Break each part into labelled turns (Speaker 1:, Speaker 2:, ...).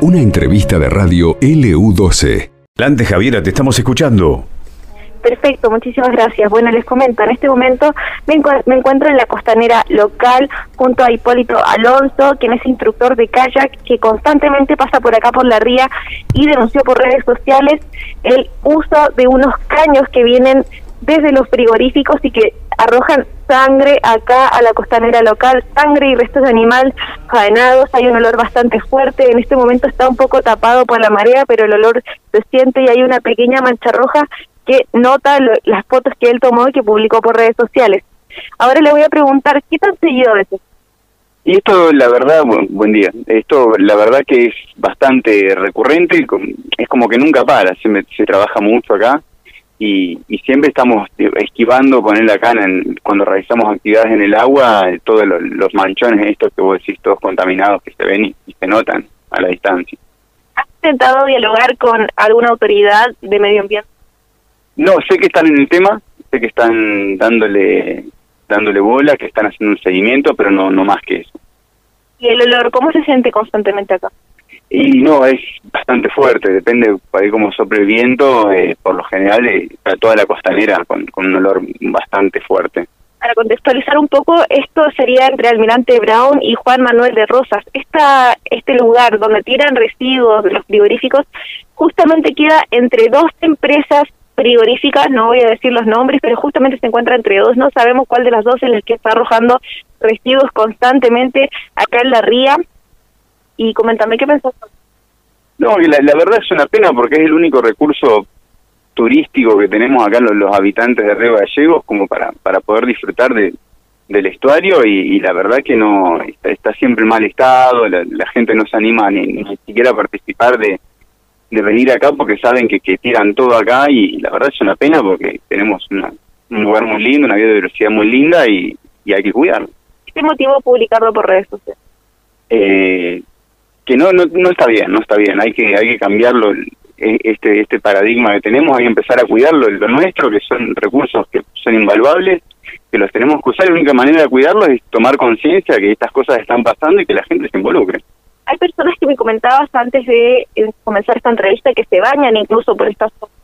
Speaker 1: Una entrevista de radio LU12.
Speaker 2: Lante Javiera, te estamos escuchando.
Speaker 3: Perfecto, muchísimas gracias. Bueno, les comento, en este momento me, encuentro en la costanera local junto a Hipólito Alonso, quien es instructor de kayak, que constantemente pasa por acá por la ría y denunció por redes sociales el uso de unos caños que vienen desde los frigoríficos y que arrojan sangre acá a la costanera local, sangre y restos de animal faenados, hay un olor bastante fuerte, en este momento está un poco tapado por la marea, pero el olor se siente y hay una pequeña mancha roja que nota las fotos que él tomó y que publicó por redes sociales. Ahora le voy a preguntar, ¿qué tan seguido a veces?
Speaker 4: Y esto, la verdad, buen, día, esto la verdad que es bastante recurrente, es como que nunca para, se, se trabaja mucho acá y, siempre estamos esquivando ponerle acá en, cuando realizamos actividades en el agua, todos los, manchones estos que vos decís, todos contaminados que se ven y, y se notan a la distancia.
Speaker 3: ¿Has intentado dialogar con alguna autoridad de medio ambiente?
Speaker 4: No, sé que están en el tema, sé que están dándole dándole bola, que están haciendo un seguimiento, pero no no más que eso.
Speaker 3: ¿Y el olor cómo se siente constantemente acá?
Speaker 4: Y no, es bastante fuerte, depende de cómo sople el viento, eh, por lo general eh, toda la costanera con, con un olor bastante fuerte.
Speaker 3: Para contextualizar un poco, esto sería entre Almirante Brown y Juan Manuel de Rosas. Esta, este lugar donde tiran residuos de los frigoríficos justamente queda entre dos empresas frigoríficas, no voy a decir los nombres, pero justamente se encuentra entre dos, no sabemos cuál de las dos es el que está arrojando residuos constantemente acá en la ría. Y coméntame, ¿qué pensás?
Speaker 4: No, la, la verdad es una pena porque es el único recurso turístico que tenemos acá los, los habitantes de Río Gallegos como para, para poder disfrutar de, del estuario y, la verdad que no está, siempre en mal estado, la, gente no se anima ni, ni siquiera a participar de, de venir acá porque saben que, que tiran todo acá y, la verdad es una pena porque tenemos un lugar muy lindo, una biodiversidad muy linda y, hay que cuidarlo.
Speaker 3: ¿Qué motivo publicarlo por redes sociales?
Speaker 4: Eh, que no, no no está bien, no está bien, hay que hay que cambiarlo e, este este paradigma que tenemos, hay que empezar a cuidarlo, lo nuestro, que son recursos que son invaluables, que los tenemos que usar, la única manera de cuidarlos es tomar conciencia que estas cosas están pasando y que la gente se involucre
Speaker 3: hay personas que me comentabas antes de eh, comenzar esta entrevista que se bañan incluso por estas cosas.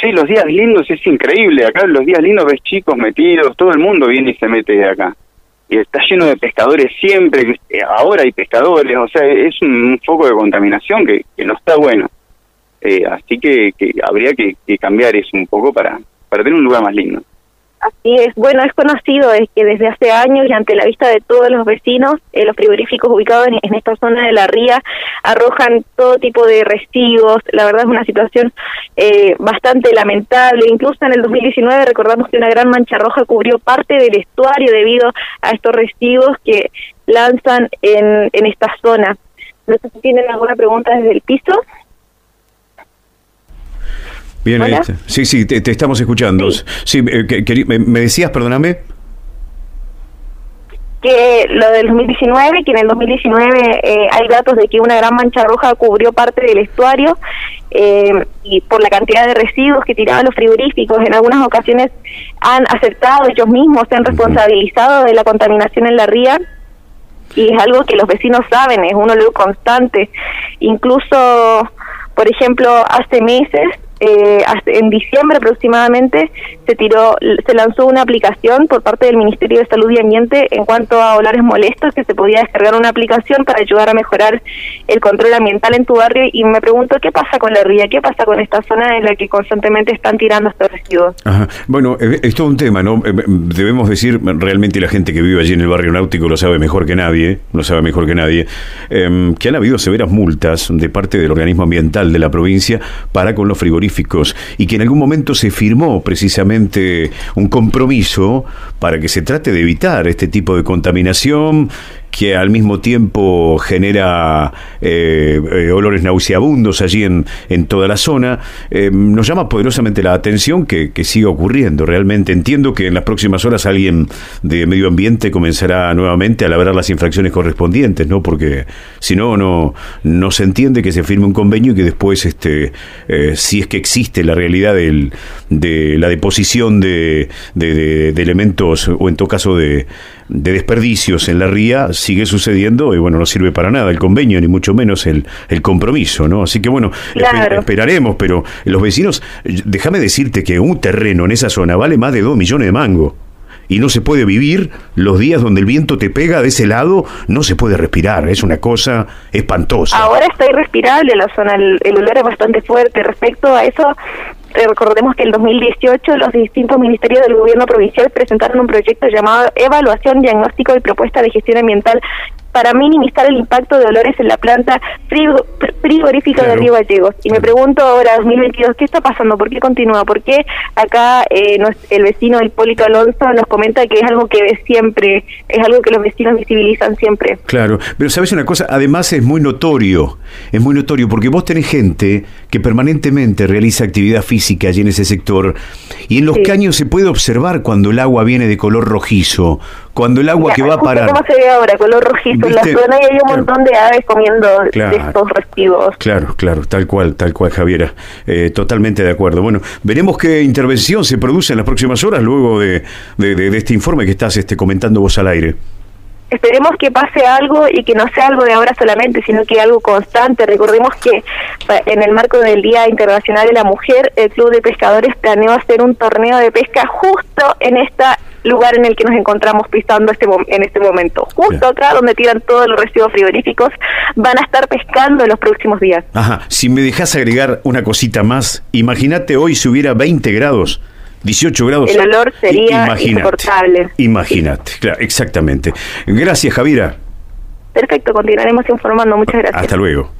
Speaker 4: Sí, los días lindos es increíble. Acá los días lindos ves chicos metidos, todo el mundo viene y se mete acá. Y está lleno de pescadores siempre, eh, ahora hay pescadores, o sea, es un foco de contaminación que, que no está bueno. Eh, así que, que habría que, que, cambiar eso un poco para, para tener un lugar más lindo.
Speaker 3: Así es, bueno, es conocido es que desde hace años y ante la vista de todos los vecinos, eh, los frigoríficos ubicados en, esta zona de la ría arrojan todo tipo de residuos. La verdad es una situación eh, bastante lamentable. Incluso en el 2019 recordamos que una gran mancha roja cubrió parte del estuario debido a estos residuos que lanzan en, en esta zona. No sé si tienen alguna pregunta desde el piso.
Speaker 2: Bien, este, sí, sí, te, estamos escuchando. Sí, eh, me, decías, perdóname.
Speaker 3: Que lo del 2019, que en el 2019 eh, hay datos de que una gran mancha roja cubrió parte del estuario eh, y por la cantidad de residuos que tiraban los frigoríficos, en algunas ocasiones han aceptado ellos mismos, se han responsabilizado de la contaminación en la ría y es algo que los vecinos saben, es un olor constante. Incluso, por ejemplo, hace meses eh, en diciembre aproximadamente se tiró, se lanzó una aplicación por parte del Ministerio de Salud y Ambiente en cuanto a olores molestos, que se podía descargar una aplicación para ayudar a mejorar el control ambiental en tu barrio y me pregunto qué pasa con la ría, qué pasa con esta zona en la que constantemente están tirando estos residuos.
Speaker 2: Bueno, eh, es todo un tema, ¿no? Eh, debemos decir, realmente la gente que vive allí en el barrio náutico lo sabe mejor que nadie, lo sabe mejor que nadie, em, que han habido severas multas de parte del organismo ambiental de la provincia para con los frigoríficos y que en algún momento se firmó precisamente un compromiso para que se trate de evitar este tipo de contaminación que al mismo tiempo genera eh, eh, olores nauseabundos allí en, en toda la zona, eh, nos llama poderosamente la atención que, que, siga ocurriendo. Realmente entiendo que en las próximas horas alguien de medio ambiente comenzará nuevamente a labrar las infracciones correspondientes, ¿no? Porque si no, no, no se entiende que se firme un convenio y que después, este, si es que existe la realidad del, de la deposición de, de, de elementos, o en todo caso de, de desperdicios en la ría, sigue sucediendo y bueno, no sirve para nada el convenio, ni mucho menos el, el compromiso, ¿no? Así que bueno, esperaremos, pero los vecinos, déjame decirte que un terreno en esa zona vale más de 2 millones de mangos y no se puede vivir los días donde el viento te pega de ese lado, no se puede respirar, es una cosa espantosa.
Speaker 3: Ahora está irrespirable la zona, el, el olor es bastante fuerte. Respecto a eso, eh, recordemos que en el 2018 los distintos ministerios del gobierno provincial presentaron un proyecto llamado Evaluación, Diagnóstico y Propuesta de Gestión Ambiental para minimizar el impacto de olores en la planta frigorífica de Río Gallegos. Y me pregunto ahora, 2022, ¿qué está pasando? ¿Por qué continúa? ¿Por qué acá eh, el vecino Hipólito Alonso nos comenta que es algo que ve siempre, es algo que los vecinos visibilizan siempre?
Speaker 2: Claro, pero sabes una cosa, además es muy notorio, es muy notorio, porque vos tenés gente que permanentemente realiza actividad física allí en ese sector, y en los caños se puede observar cuando el agua viene de color rojizo, cuando el agua que va a parar...
Speaker 3: ¿Cómo se ve ahora? Color rojizo la zona y hay un montón de aves comiendo estos residuos.
Speaker 2: Claro, claro, tal cual, tal cual, Javiera. Eh, totalmente de acuerdo. Bueno, veremos qué intervención se produce en las próximas horas luego de, de, este informe que estás este, comentando vos al aire
Speaker 3: esperemos que pase algo y que no sea algo de ahora solamente, sino que algo constante. Recordemos que en el marco del Día Internacional de la Mujer, el Club de Pescadores planeó hacer un torneo de pesca justo en esta lugar en el que nos encontramos pisando este en este momento. Justo acá donde tiran todos los residuos frigoríficos, van a estar pescando en los próximos días.
Speaker 2: Ajá, si me dejas agregar una cosita más, imagínate hoy si hubiera 20 grados. 18 grados.
Speaker 3: El olor sería insoportable.
Speaker 2: Imagínate, claro, exactamente. Gracias, Javiera.
Speaker 3: Perfecto, continuaremos informando. Muchas gracias.
Speaker 2: Hasta luego.